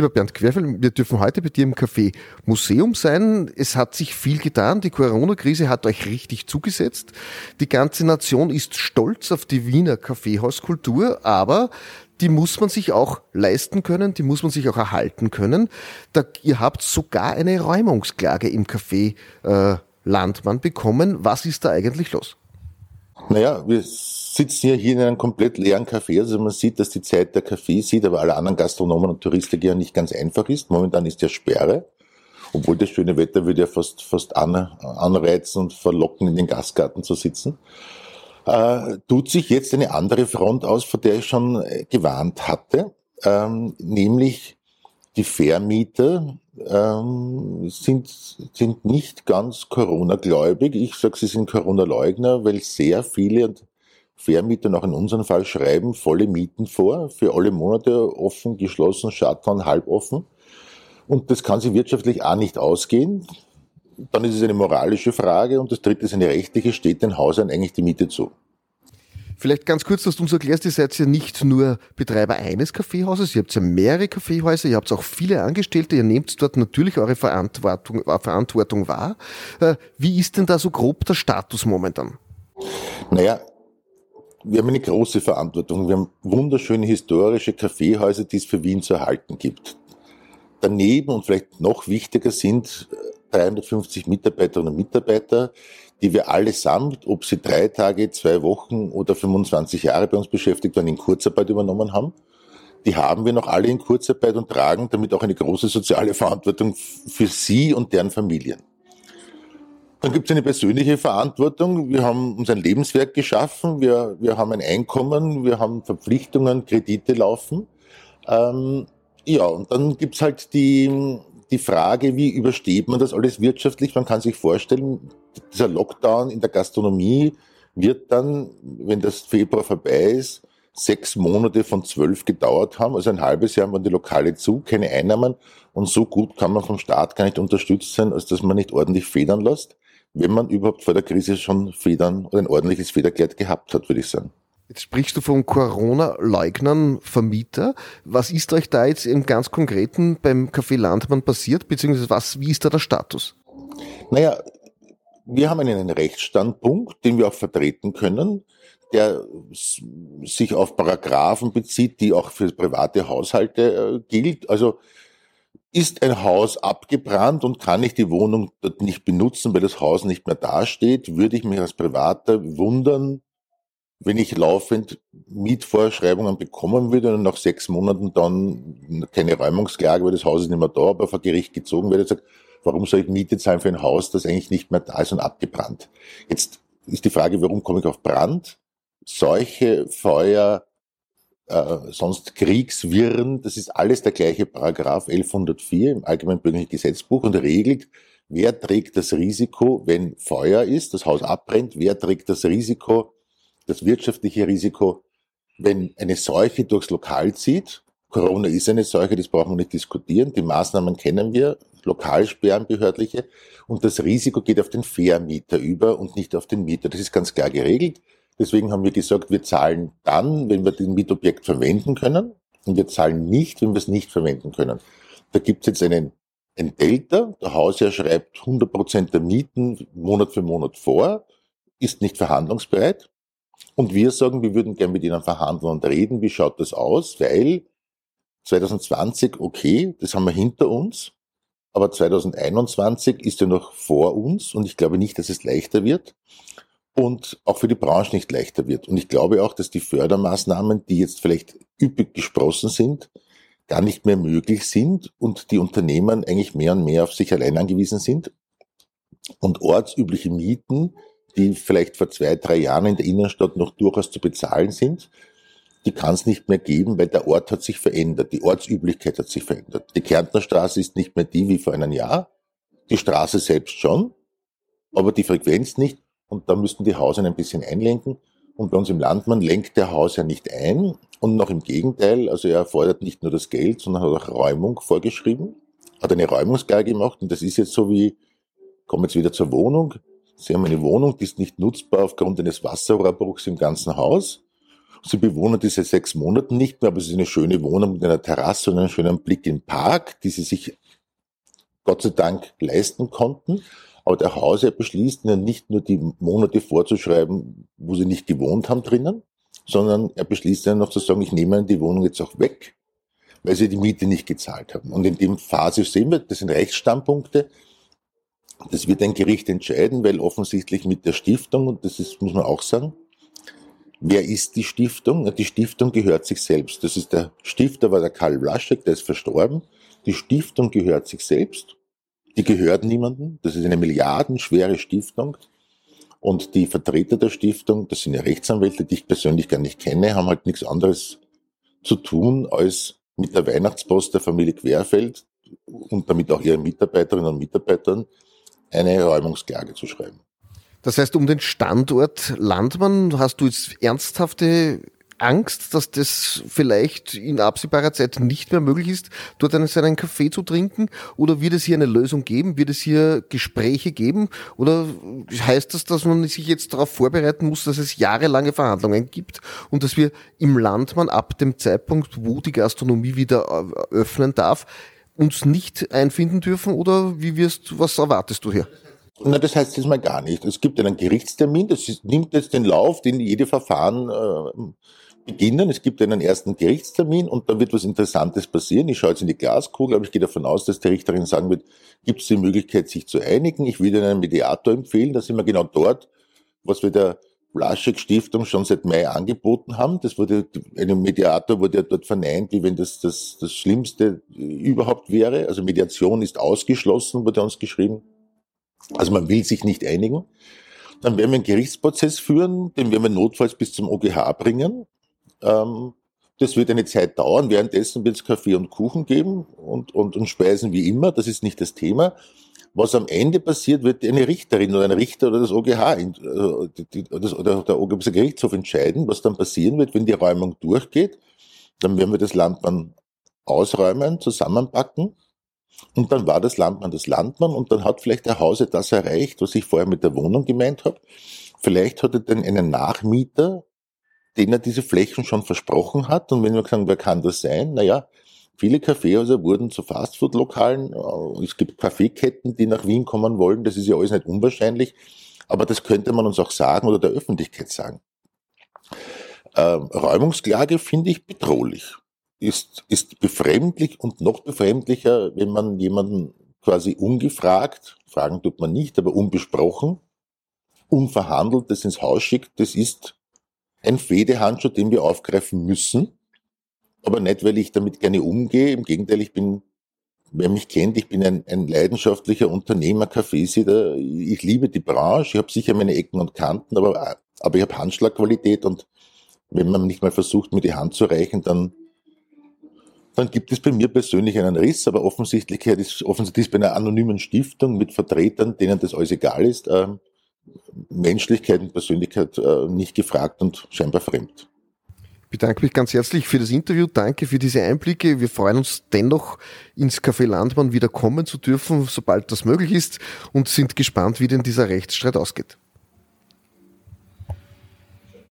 Lieber Bernd Querfeld, wir dürfen heute bei dir im Café Museum sein. Es hat sich viel getan. Die Corona-Krise hat euch richtig zugesetzt. Die ganze Nation ist stolz auf die Wiener Kaffeehauskultur, aber die muss man sich auch leisten können, die muss man sich auch erhalten können. Da, ihr habt sogar eine Räumungsklage im Café äh, Landmann bekommen. Was ist da eigentlich los? Naja, wir sitzen ja hier in einem komplett leeren Café. Also man sieht, dass die Zeit der Kaffee sieht, aber alle anderen Gastronomen und Touristen ja nicht ganz einfach ist. Momentan ist ja Sperre. Obwohl das schöne Wetter würde ja fast, fast an, anreizen und verlocken, in den Gastgarten zu sitzen. Äh, tut sich jetzt eine andere Front aus, vor der ich schon äh, gewarnt hatte, ähm, nämlich die Vermieter ähm, sind, sind nicht ganz Corona-gläubig. Ich sage, sie sind Corona-Leugner, weil sehr viele Vermieter noch in unserem Fall schreiben volle Mieten vor, für alle Monate offen, geschlossen, Shutdown, halb offen. Und das kann sich wirtschaftlich auch nicht ausgehen. Dann ist es eine moralische Frage und das dritte ist eine rechtliche, steht den Hausern eigentlich die Miete zu? Vielleicht ganz kurz, dass du uns erklärst, ihr seid ja nicht nur Betreiber eines Kaffeehauses, ihr habt ja mehrere Kaffeehäuser, ihr habt auch viele Angestellte, ihr nehmt dort natürlich eure Verantwortung, äh, Verantwortung wahr. Äh, wie ist denn da so grob der Status momentan? Naja, wir haben eine große Verantwortung. Wir haben wunderschöne historische Kaffeehäuser, die es für Wien zu erhalten gibt. Daneben und vielleicht noch wichtiger sind 350 äh, Mitarbeiterinnen und Mitarbeiter, die wir allesamt, ob sie drei Tage, zwei Wochen oder 25 Jahre bei uns beschäftigt waren, in Kurzarbeit übernommen haben. Die haben wir noch alle in Kurzarbeit und tragen damit auch eine große soziale Verantwortung für sie und deren Familien. Dann gibt es eine persönliche Verantwortung. Wir haben uns ein Lebenswerk geschaffen, wir, wir haben ein Einkommen, wir haben Verpflichtungen, Kredite laufen. Ähm, ja, und dann gibt's halt die, die Frage, wie übersteht man das alles wirtschaftlich? Man kann sich vorstellen, dieser Lockdown in der Gastronomie wird dann, wenn das Februar vorbei ist, sechs Monate von zwölf gedauert haben. Also ein halbes Jahr waren die Lokale zu, keine Einnahmen. Und so gut kann man vom Staat gar nicht unterstützt sein, als dass man nicht ordentlich federn lässt, wenn man überhaupt vor der Krise schon Federn oder ein ordentliches Federkleid gehabt hat, würde ich sagen. Jetzt sprichst du von Corona-Leugnern, Vermieter. Was ist euch da jetzt im ganz Konkreten beim Café Landmann passiert, beziehungsweise was, wie ist da der Status? Naja, wir haben einen Rechtsstandpunkt, den wir auch vertreten können, der sich auf Paragraphen bezieht, die auch für private Haushalte äh, gilt. Also ist ein Haus abgebrannt und kann ich die Wohnung dort nicht benutzen, weil das Haus nicht mehr dasteht, würde ich mich als Privater wundern, wenn ich laufend Mietvorschreibungen bekommen würde und nach sechs Monaten dann keine Räumungsklage, weil das Haus ist nicht mehr da, aber vor Gericht gezogen werde, sagt, warum soll ich Miete zahlen für ein Haus, das eigentlich nicht mehr da ist und abgebrannt? Jetzt ist die Frage, warum komme ich auf Brand? Seuche, Feuer, äh, sonst Kriegswirren, das ist alles der gleiche Paragraph 1104 im Allgemeinen Bürgerlichen Gesetzbuch und regelt, wer trägt das Risiko, wenn Feuer ist, das Haus abbrennt, wer trägt das Risiko, das wirtschaftliche Risiko, wenn eine Seuche durchs Lokal zieht. Corona ist eine Seuche, das brauchen wir nicht diskutieren. Die Maßnahmen kennen wir, Lokalsperren, behördliche. Und das Risiko geht auf den Vermieter über und nicht auf den Mieter. Das ist ganz klar geregelt. Deswegen haben wir gesagt, wir zahlen dann, wenn wir den Mietobjekt verwenden können. Und wir zahlen nicht, wenn wir es nicht verwenden können. Da gibt es jetzt einen, ein Delta. Der Hausherr schreibt 100% der Mieten Monat für Monat vor, ist nicht verhandlungsbereit. Und wir sagen, wir würden gerne mit ihnen verhandeln und reden. Wie schaut das aus? Weil 2020, okay, das haben wir hinter uns. Aber 2021 ist ja noch vor uns und ich glaube nicht, dass es leichter wird und auch für die Branche nicht leichter wird. Und ich glaube auch, dass die Fördermaßnahmen, die jetzt vielleicht üppig gesprossen sind, gar nicht mehr möglich sind und die Unternehmen eigentlich mehr und mehr auf sich allein angewiesen sind und ortsübliche Mieten die vielleicht vor zwei, drei Jahren in der Innenstadt noch durchaus zu bezahlen sind, die kann es nicht mehr geben, weil der Ort hat sich verändert, die Ortsüblichkeit hat sich verändert. Die Kärntner Straße ist nicht mehr die wie vor einem Jahr, die Straße selbst schon, aber die Frequenz nicht und da müssten die Häuser ein bisschen einlenken. Und bei uns im Landmann lenkt der Haus ja nicht ein und noch im Gegenteil, also er fordert nicht nur das Geld, sondern hat auch Räumung vorgeschrieben, hat eine Räumungsklage gemacht und das ist jetzt so wie, kommen jetzt wieder zur Wohnung, Sie haben eine Wohnung, die ist nicht nutzbar aufgrund eines Wasserrohrbruchs im ganzen Haus. Sie bewohnen diese sechs Monate nicht mehr, aber es ist eine schöne Wohnung mit einer Terrasse und einem schönen Blick in den Park, die sie sich Gott sei Dank leisten konnten. Aber der Hauser beschließt ihnen nicht nur die Monate vorzuschreiben, wo sie nicht gewohnt haben drinnen, sondern er beschließt ihnen noch zu sagen, ich nehme die Wohnung jetzt auch weg, weil sie die Miete nicht gezahlt haben. Und in dem Phase sehen wir, das sind Rechtsstandpunkte, das wird ein Gericht entscheiden, weil offensichtlich mit der Stiftung, und das ist, muss man auch sagen, wer ist die Stiftung? Die Stiftung gehört sich selbst. Das ist der Stifter war der Karl Vlaschek, der ist verstorben. Die Stiftung gehört sich selbst. Die gehört niemandem. Das ist eine milliardenschwere Stiftung. Und die Vertreter der Stiftung, das sind ja Rechtsanwälte, die ich persönlich gar nicht kenne, haben halt nichts anderes zu tun, als mit der Weihnachtspost der Familie Querfeld und damit auch ihren Mitarbeiterinnen und Mitarbeitern eine Räumungsklage zu schreiben. Das heißt, um den Standort Landmann hast du jetzt ernsthafte Angst, dass das vielleicht in absehbarer Zeit nicht mehr möglich ist, dort einen, seinen Kaffee zu trinken? Oder wird es hier eine Lösung geben? Wird es hier Gespräche geben? Oder heißt das, dass man sich jetzt darauf vorbereiten muss, dass es jahrelange Verhandlungen gibt und dass wir im Landmann ab dem Zeitpunkt, wo die Gastronomie wieder öffnen darf, uns nicht einfinden dürfen? Oder wie wirst, was erwartest du hier? Na, das heißt jetzt mal gar nicht. Es gibt einen Gerichtstermin, das ist, nimmt jetzt den Lauf, den jede Verfahren äh, beginnen. Es gibt einen ersten Gerichtstermin und da wird was Interessantes passieren. Ich schaue jetzt in die Glaskugel, aber ich gehe davon aus, dass die Richterin sagen wird, gibt es die Möglichkeit, sich zu einigen. Ich würde einen Mediator empfehlen. Da sind wir genau dort, was wir der Blaschek Stiftung schon seit Mai angeboten haben. Das wurde, ein Mediator wurde ja dort verneint, wie wenn das, das das Schlimmste überhaupt wäre. Also Mediation ist ausgeschlossen, wurde uns geschrieben. Also man will sich nicht einigen. Dann werden wir einen Gerichtsprozess führen, den werden wir notfalls bis zum OGH bringen. Ähm, das wird eine Zeit dauern. Währenddessen wird es Kaffee und Kuchen geben und, und, und Speisen wie immer. Das ist nicht das Thema. Was am Ende passiert, wird eine Richterin oder ein Richter oder das OGH äh, oder der OGH Gerichtshof entscheiden, was dann passieren wird, wenn die Räumung durchgeht. Dann werden wir das Landmann ausräumen, zusammenpacken. Und dann war das Landmann das Landmann und dann hat vielleicht der Hause das erreicht, was ich vorher mit der Wohnung gemeint habe. Vielleicht hat er dann einen Nachmieter, den er diese Flächen schon versprochen hat. Und wenn wir sagen, wer kann das sein? Naja, viele Kaffeehäuser wurden zu Fastfood-Lokalen. Äh, es gibt Kaffeeketten, die nach Wien kommen wollen. Das ist ja alles nicht unwahrscheinlich. Aber das könnte man uns auch sagen oder der Öffentlichkeit sagen. Ähm, Räumungsklage finde ich bedrohlich. Ist, ist befremdlich und noch befremdlicher, wenn man jemanden quasi ungefragt, fragen tut man nicht, aber unbesprochen, unverhandelt das ins Haus schickt. Das ist ein Fedehandschuh, den wir aufgreifen müssen. Aber nicht, weil ich damit gerne umgehe. Im Gegenteil, ich bin, wer mich kennt, ich bin ein, ein leidenschaftlicher Unternehmer, Kaffeesieder. Ich liebe die Branche. Ich habe sicher meine Ecken und Kanten, aber, aber ich habe Handschlagqualität und wenn man nicht mal versucht, mir die Hand zu reichen, dann, dann gibt es bei mir persönlich einen Riss, aber offensichtlich ist, offensichtlich ist bei einer anonymen Stiftung mit Vertretern, denen das alles egal ist, ähm, Menschlichkeit und Persönlichkeit äh, nicht gefragt und scheinbar fremd. Ich bedanke mich ganz herzlich für das Interview. Danke für diese Einblicke. Wir freuen uns dennoch, ins Café Landmann wieder kommen zu dürfen, sobald das möglich ist und sind gespannt, wie denn dieser Rechtsstreit ausgeht.